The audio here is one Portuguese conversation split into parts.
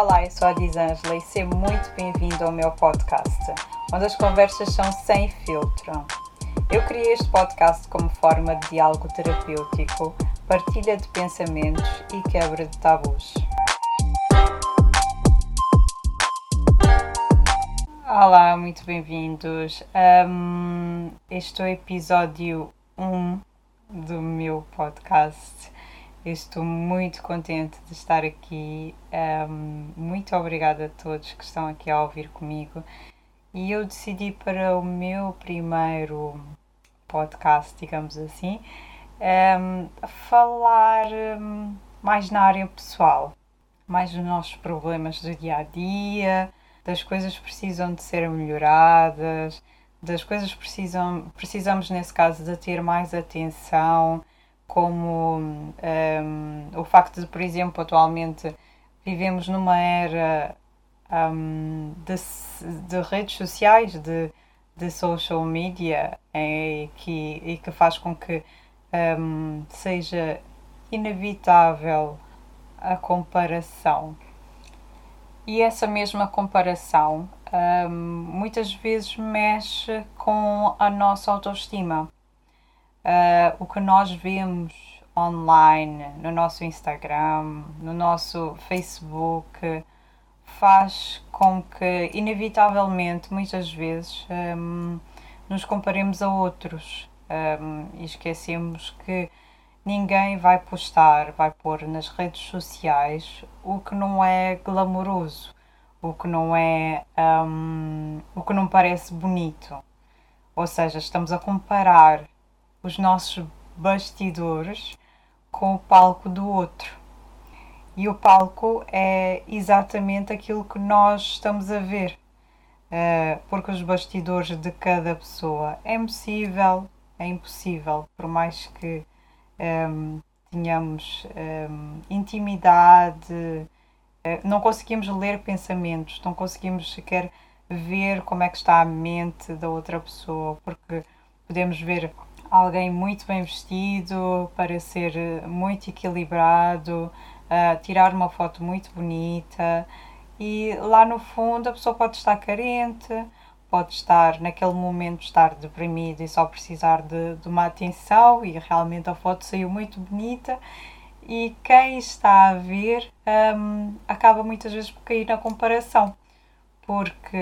Olá, eu sou a Disângela e seja muito bem-vindo ao meu podcast, onde as conversas são sem filtro. Eu criei este podcast como forma de diálogo terapêutico, partilha de pensamentos e quebra de tabus. Olá, muito bem-vindos. Um, este é o episódio 1 do meu podcast. Eu estou muito contente de estar aqui. Um, muito obrigada a todos que estão aqui a ouvir comigo. E eu decidi para o meu primeiro podcast, digamos assim, um, falar um, mais na área pessoal, mais dos nossos problemas do dia a dia, das coisas que precisam de ser melhoradas, das coisas que precisam, precisamos, nesse caso, de ter mais atenção como um, o facto de, por exemplo, atualmente vivemos numa era um, de, de, redes sociais, de, de social media, e que, e que faz com que um, seja inevitável a comparação. E essa mesma comparação muitas vezes mexe com a nossa autoestima uh, o que nós vemos online, no nosso Instagram, no nosso Facebook, faz com que, inevitavelmente, muitas vezes, um, nos comparemos a outros um, e esquecemos que ninguém vai postar, vai pôr nas redes sociais o que não é glamouroso, o que não é, um, o que não parece bonito. Ou seja, estamos a comparar os nossos bastidores com o palco do outro. E o palco é exatamente aquilo que nós estamos a ver, uh, porque os bastidores de cada pessoa é impossível, é impossível, por mais que um, ehm, tenhamos um, ehm, intimidade, uh, não conseguimos ler pensamentos, não conseguimos sequer ver como é que está a mente da outra pessoa, porque podemos ver alguém muito bem vestido, parecer muito equilibrado, uh, tirar uma foto muito bonita. E lá no fundo a pessoa pode estar carente, pode estar naquele momento estar deprimido e só precisar de, de uma atenção e realmente a foto saiu muito bonita. E quem está a ver um, acaba muitas vezes por cair na comparação porque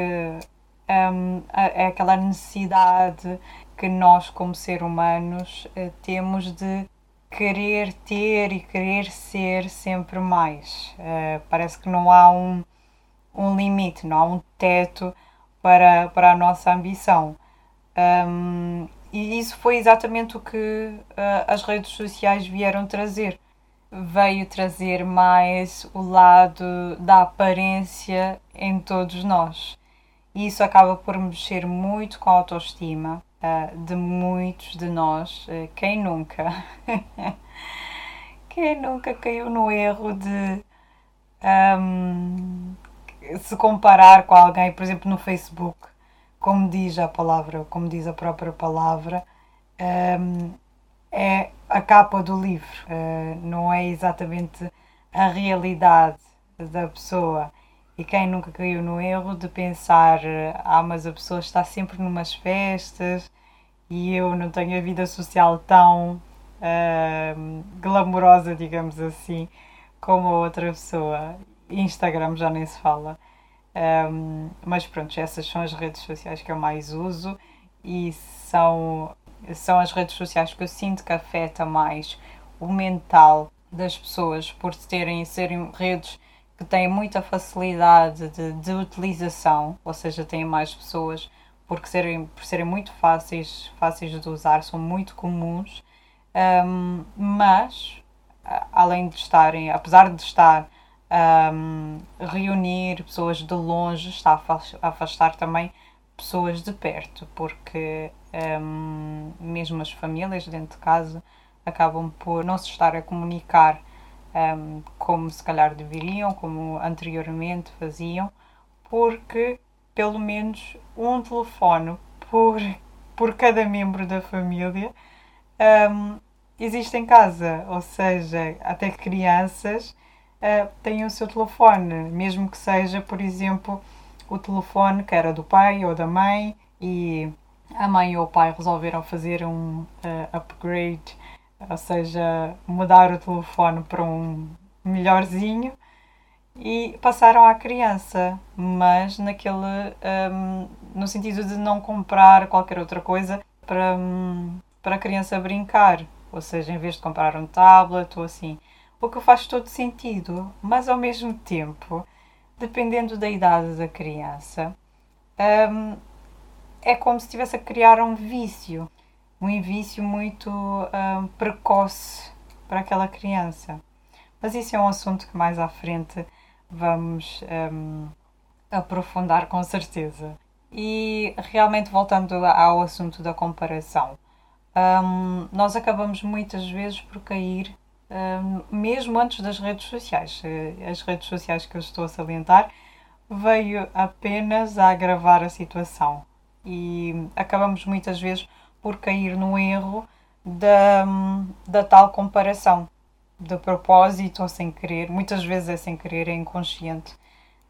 um, é aquela necessidade que nós, como seres humanos, eh, temos de querer ter e querer ser sempre mais. Uh, parece que não há um, um limite, não há um teto para, para a nossa ambição. Um, e isso foi exatamente o que uh, as redes sociais vieram trazer. Veio trazer mais o lado da aparência em todos nós. E isso acaba por mexer muito com a autoestima uh, de muitos de nós. Uh, quem nunca? quem nunca caiu no erro de um, se comparar com alguém, por exemplo, no Facebook, como diz a palavra, como diz a própria palavra, um, é a capa do livro, uh, não é exatamente a realidade da pessoa. E quem nunca caiu no erro de pensar, ah, mas a pessoa está sempre numas festas e eu não tenho a vida social tão uh, glamourosa, digamos assim, como a outra pessoa. Instagram já nem se fala. Um, mas pronto, essas são as redes sociais que eu mais uso e são, são as redes sociais que eu sinto que afeta mais o mental das pessoas por terem serem redes que têm muita facilidade de, de utilização, ou seja, têm mais pessoas porque serem, por serem muito fáceis, fáceis de usar, são muito comuns, um, mas além de estarem, apesar de estar um, reunir pessoas de longe, está a afastar também pessoas de perto, porque um, mesmo as famílias dentro de casa acabam por não se estar a comunicar como se calhar deveriam, como anteriormente faziam, porque pelo menos um telefone por, por cada membro da família um, existe em casa, ou seja, até crianças uh, têm o seu telefone, mesmo que seja, por exemplo, o telefone que era do pai ou da mãe e a mãe ou o pai resolveram fazer um uh, upgrade, ou seja, mudar o telefone para um melhorzinho e passaram à criança, mas naquele um, no sentido de não comprar qualquer outra coisa para, um, para a criança brincar, ou seja, em vez de comprar um tablet ou assim, o que faz todo sentido, mas ao mesmo tempo, dependendo da idade da criança, um, é como se estivesse a criar um vício, um vício muito um, precoce para aquela criança. Mas isso é um assunto que mais à frente vamos um, aprofundar com certeza. E realmente voltando ao assunto da comparação, um, nós acabamos muitas vezes por cair, um, mesmo antes das redes sociais. Eh, as redes sociais que eu estou a salientar veio apenas a agravar a situação e acabamos muitas vezes por cair no erro da, da tal comparação, de propósito ou sem querer, muitas vezes é sem querer, é inconsciente.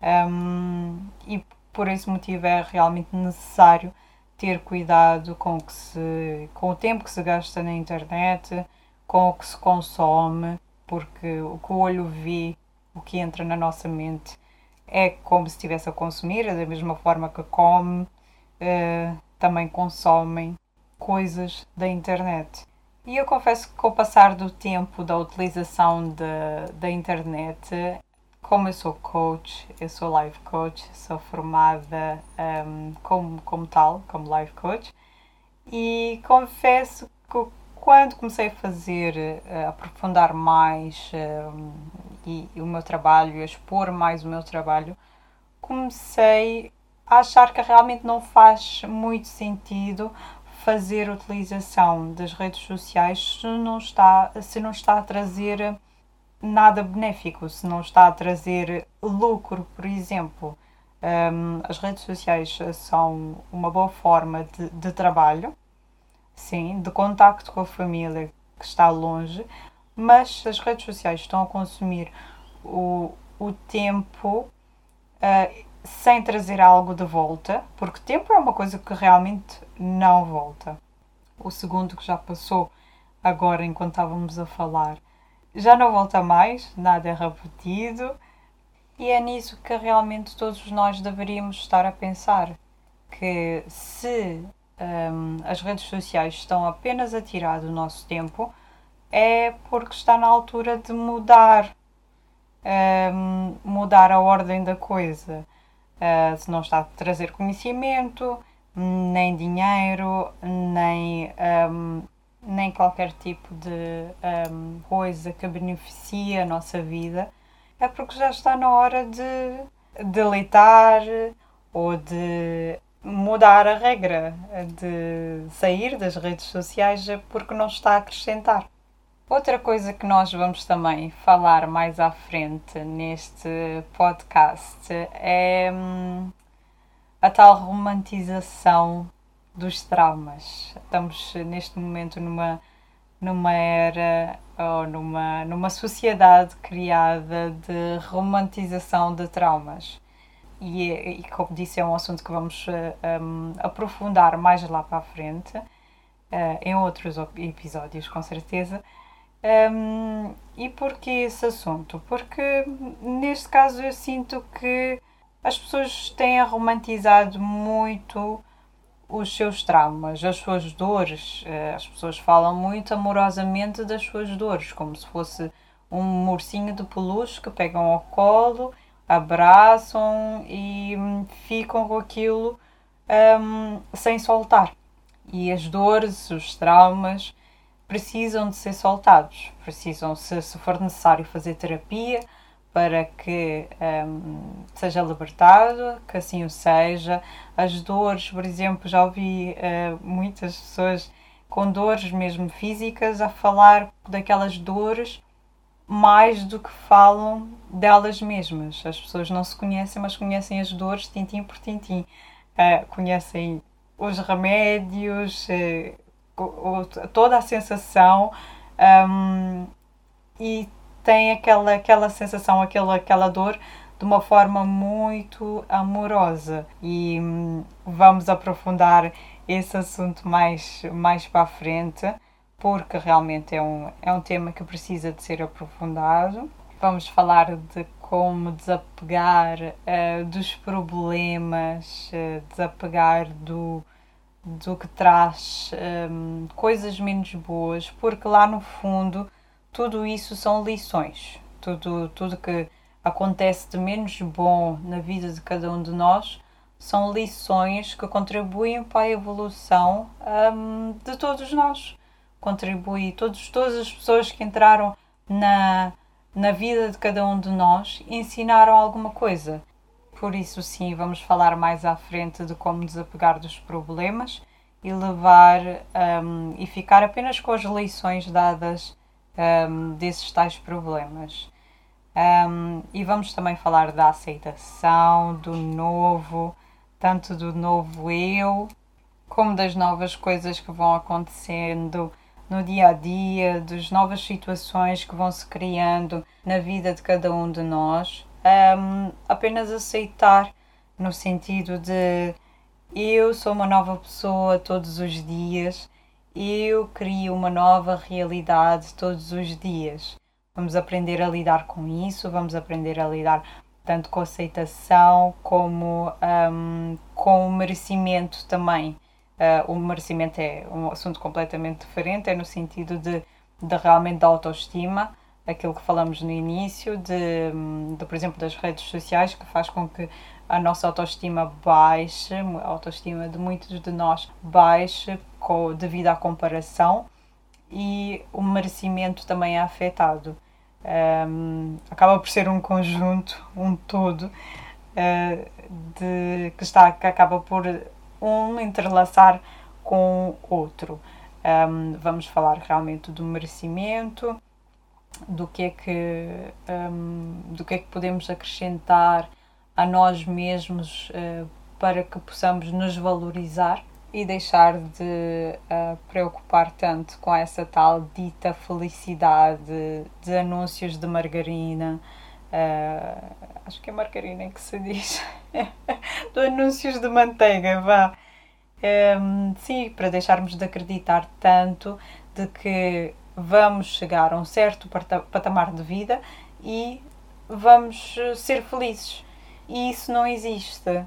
Um, e por esse motivo é realmente necessário ter cuidado com o, que se, com o tempo que se gasta na internet, com o que se consome, porque o que o olho vê, o que entra na nossa mente, é como se estivesse a consumir, é da mesma forma que come, uh, também consomem coisas da internet. E eu confesso que com o passar do tempo da utilização de, da internet, como eu sou coach, eu sou life coach, sou formada um, como, como tal, como life coach, e confesso que quando comecei a fazer, a aprofundar mais um, e, e o meu trabalho, a expor mais o meu trabalho, comecei a achar que realmente não faz muito sentido fazer utilização das redes sociais se não está, se não está a trazer nada benéfico, se não está a trazer lucro, por exemplo. Um, as redes sociais são uma boa forma de, de trabalho, sim, de contacto com a família que está longe, mas as redes sociais estão a consumir o, o tempo uh, sem trazer algo de volta, porque tempo é uma coisa que realmente não volta. O segundo que já passou agora enquanto estávamos a falar já não volta mais, nada é repetido, e é nisso que realmente todos nós deveríamos estar a pensar. Que se um, as redes sociais estão apenas a tirar do nosso tempo, é porque está na altura de mudar, um, mudar a ordem da coisa uh, se não está a trazer conhecimento, nem dinheiro, nem, um, nem qualquer tipo de um, coisa que beneficie a nossa vida, é porque já está na hora de deleitar ou de mudar a regra, de sair das redes sociais porque não está a acrescentar. Outra coisa que nós vamos também falar mais à frente neste podcast é hum, a tal romantização dos traumas. Estamos neste momento numa, numa era ou numa, numa sociedade criada de romantização de traumas. E, e como disse, é um assunto que vamos um, aprofundar mais lá para a frente, uh, em outros episódios, com certeza. Um, e porquê esse assunto? Porque neste caso eu sinto que as pessoas têm romantizado muito os seus traumas, as suas dores. Eh, as pessoas falam muito amorosamente das suas dores, como se fosse um morcinho de peluche que pegam ao colo, abraçam e ficam com aquilo um, sem soltar. E as dores, os traumas, precisam de ser soltados, precisam, se, se for necessário, fazer terapia para que um, seja libertado, que assim o seja. As dores, por exemplo, já ouvi uh, muitas pessoas com dores mesmo físicas a falar daquelas dores mais do que falam delas mesmas. As pessoas não se conhecem, mas conhecem as dores tintim por tintim. Uh, conhecem os remédios, uh, toda a sensação um, e tem aquela, aquela sensação, aquela, aquela dor de uma forma muito amorosa. E hum, vamos aprofundar esse assunto mais, mais para a frente, porque realmente é um, é um tema que precisa de ser aprofundado. Vamos falar de como desapegar uh, dos problemas, uh, desapegar do, do que traz um, coisas menos boas, porque lá no fundo tudo isso são lições. Tudo, tudo que acontece de menos bom na vida de cada um de nós são lições que contribuem para a evolução um, de todos nós. Contribui todos, todas as pessoas que entraram na, na vida de cada um de nós ensinaram alguma coisa. Por isso, sim, vamos falar mais à frente de como desapegar dos problemas e levar um, e ficar apenas com as lições dadas um, desses tais problemas. Um, e vamos também falar da aceitação, do novo, tanto do novo eu, como das novas coisas que vão acontecendo no dia a dia, das novas situações que vão se criando na vida de cada um de nós. Um, apenas aceitar no sentido de eu sou uma nova pessoa todos os dias, eu crio uma nova realidade todos os dias. Vamos aprender a lidar com isso, vamos aprender a lidar tanto com aceitação como um, com o merecimento também. Uh, o merecimento é um assunto completamente diferente, é no sentido de, de realmente da autoestima, aquilo que falamos no início, de, de, por exemplo, das redes sociais, que faz com que a nossa autoestima baixe, a autoestima de muitos de nós baixe com, devido à comparação e o merecimento também é afetado. Um, acaba por ser um conjunto, um todo, uh, de, que, está, que acaba por um entrelaçar com o outro. Um, vamos falar realmente do merecimento, do que é que, um, do que, é que podemos acrescentar a nós mesmos uh, para que possamos nos valorizar e deixar de uh, preocupar tanto com essa tal dita felicidade de anúncios de margarina. Uh, acho que é margarina que se diz. de anúncios de manteiga, vá. Um, sim, para deixarmos de acreditar tanto de que vamos chegar a um certo patamar de vida e vamos ser felizes. E isso não existe.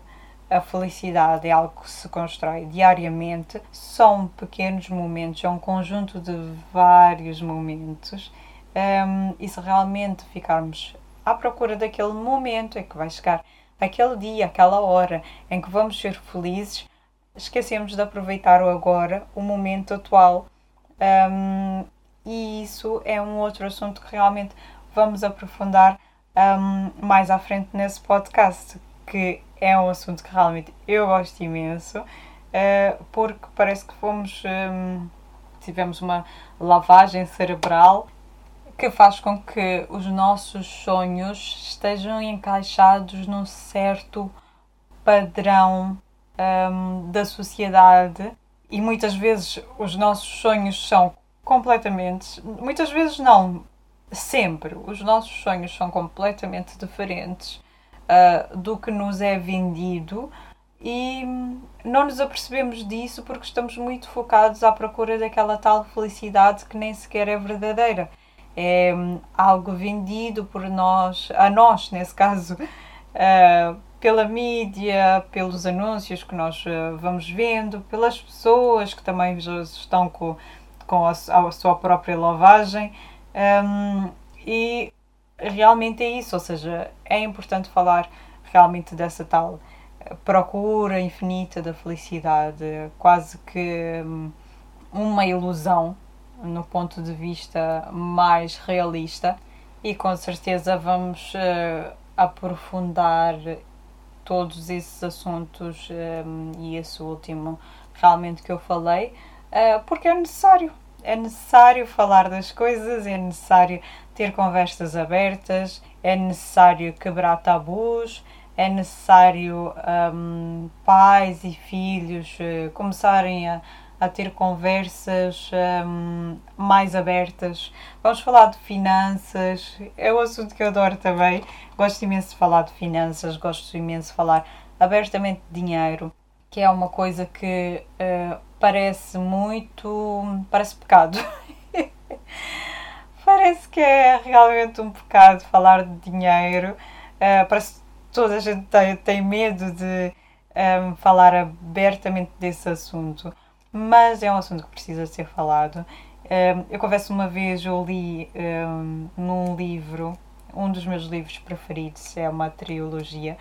A felicidade é algo que se constrói diariamente, são pequenos momentos, é um conjunto de vários momentos. Um, e se realmente ficarmos à procura daquele momento, é que vai chegar aquele dia, aquela hora em que vamos ser felizes, esquecemos de aproveitar o agora, o momento atual. Um, e isso é um outro assunto que realmente vamos aprofundar um, mais à frente nesse podcast, que é um assunto que realmente eu gosto imenso, uh, porque parece que fomos. Um, tivemos uma lavagem cerebral que faz com que os nossos sonhos estejam encaixados num certo padrão um, da sociedade e muitas vezes os nossos sonhos são completamente, muitas vezes não, sempre, os nossos sonhos são completamente diferentes uh, do que nos é vendido e não nos apercebemos disso porque estamos muito focados à procura daquela tal felicidade que nem sequer é verdadeira é algo vendido por nós, a nós, nesse caso, uh, pela mídia, pelos anúncios que nós uh, vamos vendo, pelas pessoas que também estão com, com a, a sua própria lavagem. Um, e realmente é isso, ou seja, é importante falar realmente dessa tal procura infinita da felicidade, quase que um, uma ilusão no ponto de vista mais realista e com certeza vamos uh, aprofundar todos esses assuntos um, eh, e esse último realmente que eu falei uh, porque é necessário é necessário falar das coisas é necessário ter conversas abertas é necessário quebrar tabus é necessário um, pais e filhos uh, começarem a a ter conversas um, mais abertas. Vamos falar de finanças, é um assunto que eu adoro também. Gosto imenso de falar de finanças, gosto imenso de falar abertamente de dinheiro, que é uma coisa que uh, parece muito. parece pecado. parece que é realmente um pecado falar de dinheiro. Uh, parece que toda a gente tem, tem medo de um, falar abertamente desse assunto mas é um assunto que precisa ser falado. Eu confesso uma vez eu li um, num livro, um dos meus livros preferidos, é uma trilogia.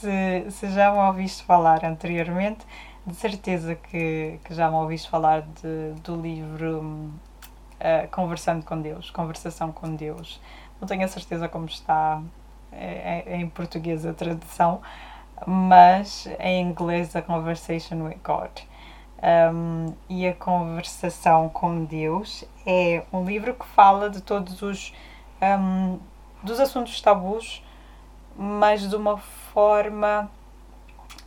Se, se já me ouviste falar anteriormente, de certeza que, que já me ouviste falar de, do livro uh, Conversando com Deus, Conversação com Deus. Não tenho a certeza como está é, é, em português a tradução, mas em inglês a Conversation with God um, e a conversação com Deus é um livro que fala de todos os um, dos assuntos tabus, mas de uma forma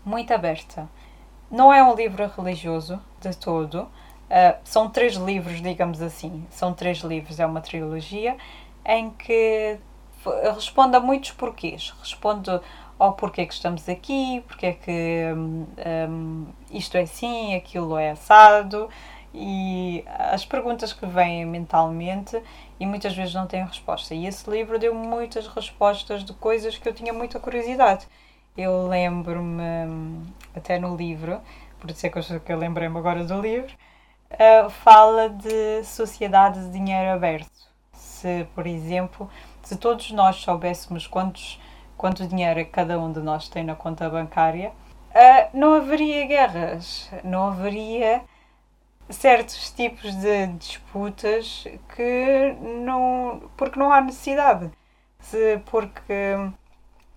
muito aberta. Não é um livro religioso de todo. Uh, são três livros, digamos assim. São três livros, é uma trilogia em que responde a muitos porquês. Responde ao porquê que estamos aqui, porque é que um, isto é assim, aquilo é assado, e as perguntas que vêm mentalmente e muitas vezes não têm resposta. E esse livro deu muitas respostas de coisas que eu tinha muita curiosidade. Eu lembro-me, até no livro, por isso é que eu, eu lembrei-me agora do livro, uh, fala de sociedade de dinheiro aberto. Se, por exemplo, se todos nós soubéssemos quantos quanto dinheiro cada um de nós tem na conta bancária, uh, não haveria guerras, não haveria certos tipos de disputas que não. porque não há necessidade. Se, porque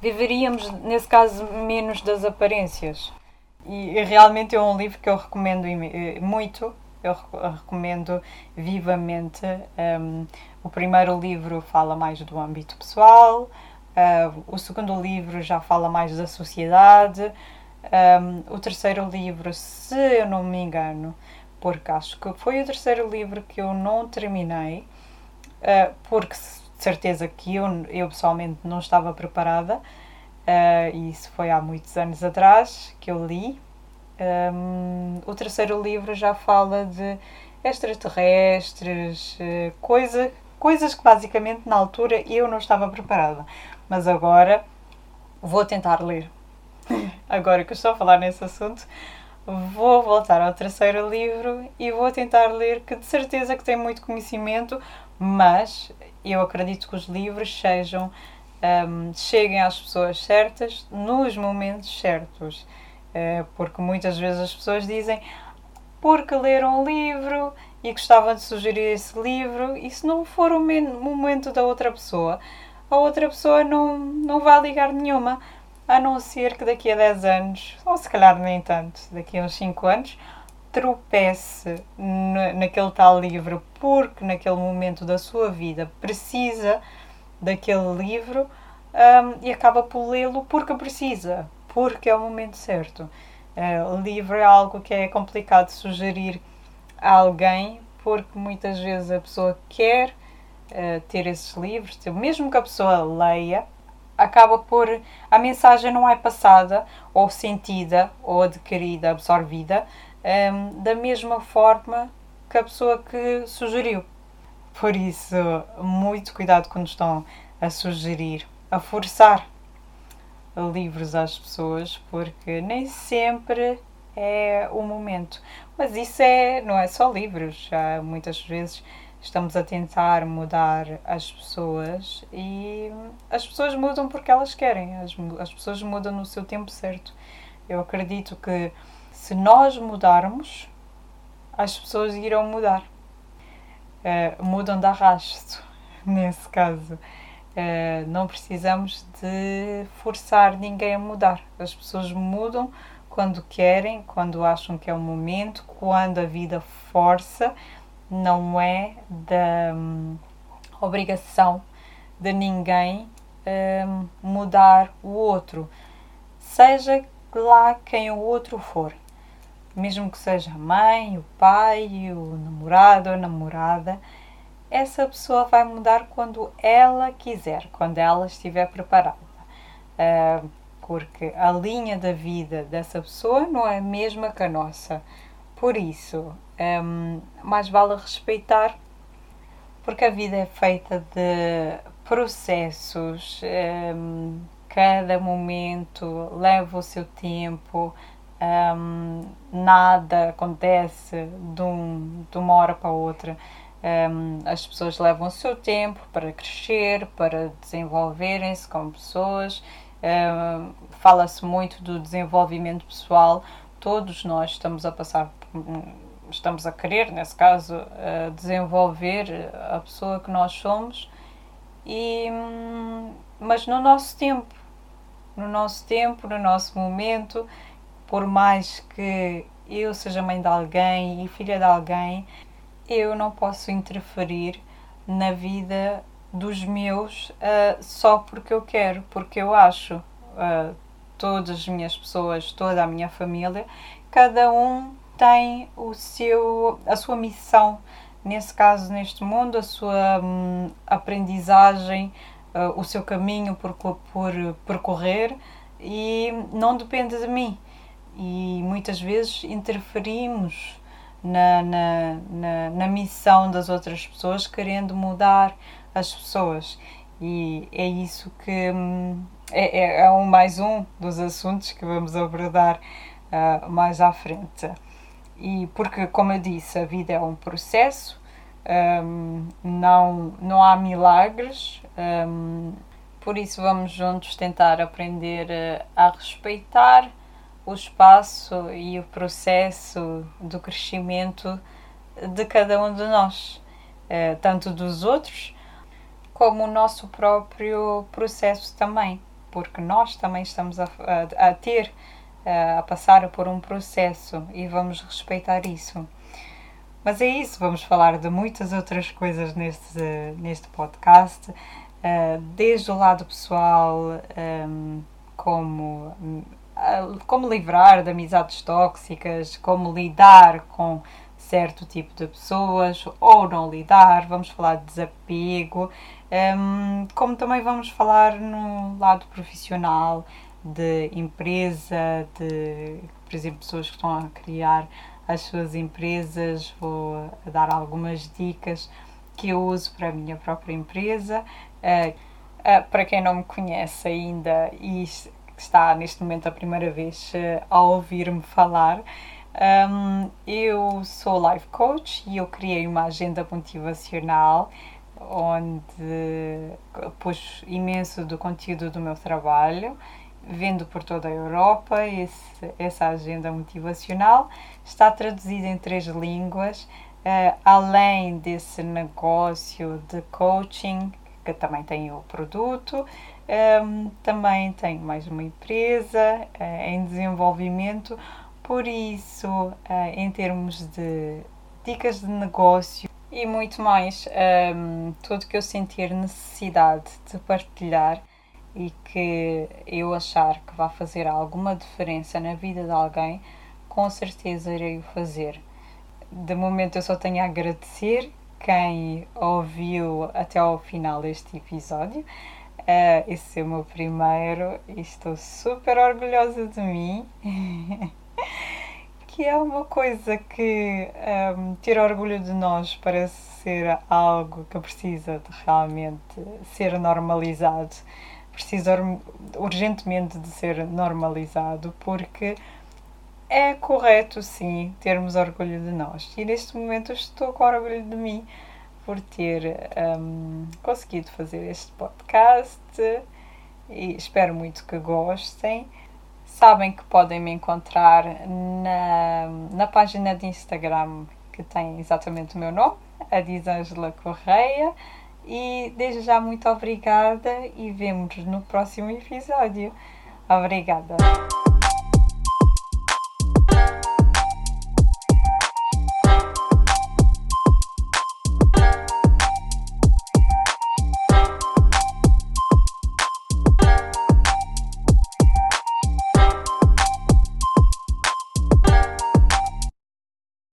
viveríamos, nesse caso, menos das aparências. E, e realmente é um livro que eu recomendo muito, eu recomendo vivamente. Um, o primeiro livro fala mais do âmbito pessoal, Uh, o segundo livro já fala mais da sociedade. Um, o terceiro livro, se eu não me engano, porque acho que foi o terceiro livro que eu não terminei, uh, porque de certeza que eu, eu pessoalmente não estava preparada, uh, e isso foi há muitos anos atrás que eu li. Um, o terceiro livro já fala de extraterrestres, coisa, coisas que basicamente na altura eu não estava preparada mas agora vou tentar ler. Agora que estou a falar nesse assunto, vou voltar ao terceiro livro e vou tentar ler, que de certeza que tem muito conhecimento, mas eu acredito que os livros sejam um, cheguem às pessoas certas nos momentos certos. Uh, porque muitas vezes as pessoas dizem porque leram um livro e gostavam de sugerir esse livro, e se não for o momento da outra pessoa, a outra pessoa não, não vai ligar nenhuma. A não ser que daqui a 10 anos, ou se calhar nem tanto, daqui a uns 5 anos, tropece naquele tal livro porque naquele momento da sua vida precisa daquele livro um, e acaba por lê-lo porque precisa, porque é o momento certo. Uh, o livro é algo que é complicado sugerir a alguém porque muitas vezes a pessoa quer uh, ter esses livros, mesmo que a pessoa leia, acaba por a mensagem não é passada ou sentida ou adquirida, absorvida um, da mesma forma que a pessoa que sugeriu. Por isso, muito cuidado quando estão a sugerir, a forçar livros às pessoas, porque nem sempre é o momento. Mas isso é, não é só livros, já muitas vezes estamos a tentar mudar as pessoas e as pessoas mudam porque elas querem, as, as pessoas mudam no seu tempo certo. Eu acredito que se nós mudarmos, as pessoas irão mudar. Uh, mudam de arrasto, nesse caso. Uh, não precisamos de forçar ninguém a mudar. As pessoas mudam quando querem, quando acham que é o momento, quando a vida força não é da um, obrigação de ninguém um, mudar o outro, seja lá quem o outro for. mesmo que seja a mãe, o pai, o namorado ou namorada, essa pessoa vai mudar quando ela quiser, quando ela estiver preparada. Uh, porque a linha da vida dessa pessoa não é a mesma que a nossa. Por isso, um, mais vale respeitar, porque a vida é feita de processos, um, cada momento leva o seu tempo, um, nada acontece de, um, de, uma hora para outra. As pessoas levam o seu tempo para crescer, para desenvolverem-se como pessoas. Fala-se muito do desenvolvimento pessoal. Todos nós estamos a passar, estamos a querer, nesse caso, uh, desenvolver a pessoa que nós somos, e, hum, mas no nosso tempo, no nosso tempo, no nosso momento por mais que eu seja mãe de alguém e filha de alguém, eu não posso interferir na vida dos meus uh, só porque eu quero, porque eu acho. Uh, todas as minhas pessoas, toda a minha família, cada um tem o seu, a sua missão, nesse caso, neste mundo, a sua hum, aprendizagem, uh, o seu caminho por, por percorrer e não depende de mim e muitas vezes interferimos na, na, na, na, missão das outras pessoas, querendo mudar as pessoas. E é isso que hum, é, é, é um mais um dos assuntos que vamos abordar uh, mais à frente. E porque, como eu disse, a vida é um processo, um, não, não há milagres, um, por isso vamos juntos tentar aprender a respeitar o espaço e o processo do crescimento de cada um de nós, eh, tanto dos outros como o nosso próprio processo também, porque nós também estamos a, a, a ter, eh, a passar por um processo e vamos respeitar isso. Mas é isso, vamos falar de muitas outras coisas neste, neste podcast, eh, desde o lado pessoal, como como livrar de amizades tóxicas, como lidar com certo tipo de pessoas ou não lidar, vamos falar de desapego, um, como também vamos falar no lado profissional, de empresa, de, por exemplo, pessoas que estão a criar as suas empresas, vou dar algumas dicas que eu uso para a minha própria empresa. Uh, uh, para quem não me conhece ainda, e está neste momento a primeira vez uh, a ouvir-me falar. Um, eu sou life coach e eu criei uma agenda motivacional onde pus imenso do conteúdo do meu trabalho, vendo por toda a Europa. Esse, essa agenda motivacional está traduzida em três línguas, uh, além desse negócio de coaching, que também tem o produto, um, também tenho mais uma empresa uh, em desenvolvimento, por isso, uh, em termos de dicas de negócio e muito mais, um, tudo que eu sentir necessidade de partilhar e que eu achar que vai fazer alguma diferença na vida de alguém, com certeza irei o fazer. De momento eu só tenho a agradecer quem ouviu até ao final este episódio. Uh, esse é o meu primeiro e estou super orgulhosa de mim. que é uma coisa que um, ter orgulho de nós parece ser algo que precisa de realmente ser normalizado. Precisa urgentemente de ser normalizado porque é correto sim termos orgulho de nós. E neste momento estou com orgulho de mim por ter um, conseguido fazer este podcast e espero muito que gostem. Sabem que podem me encontrar na, na página de Instagram que tem exatamente o meu nome, a Disângela Correia. E desde já muito obrigada e vemos no próximo episódio. Obrigada!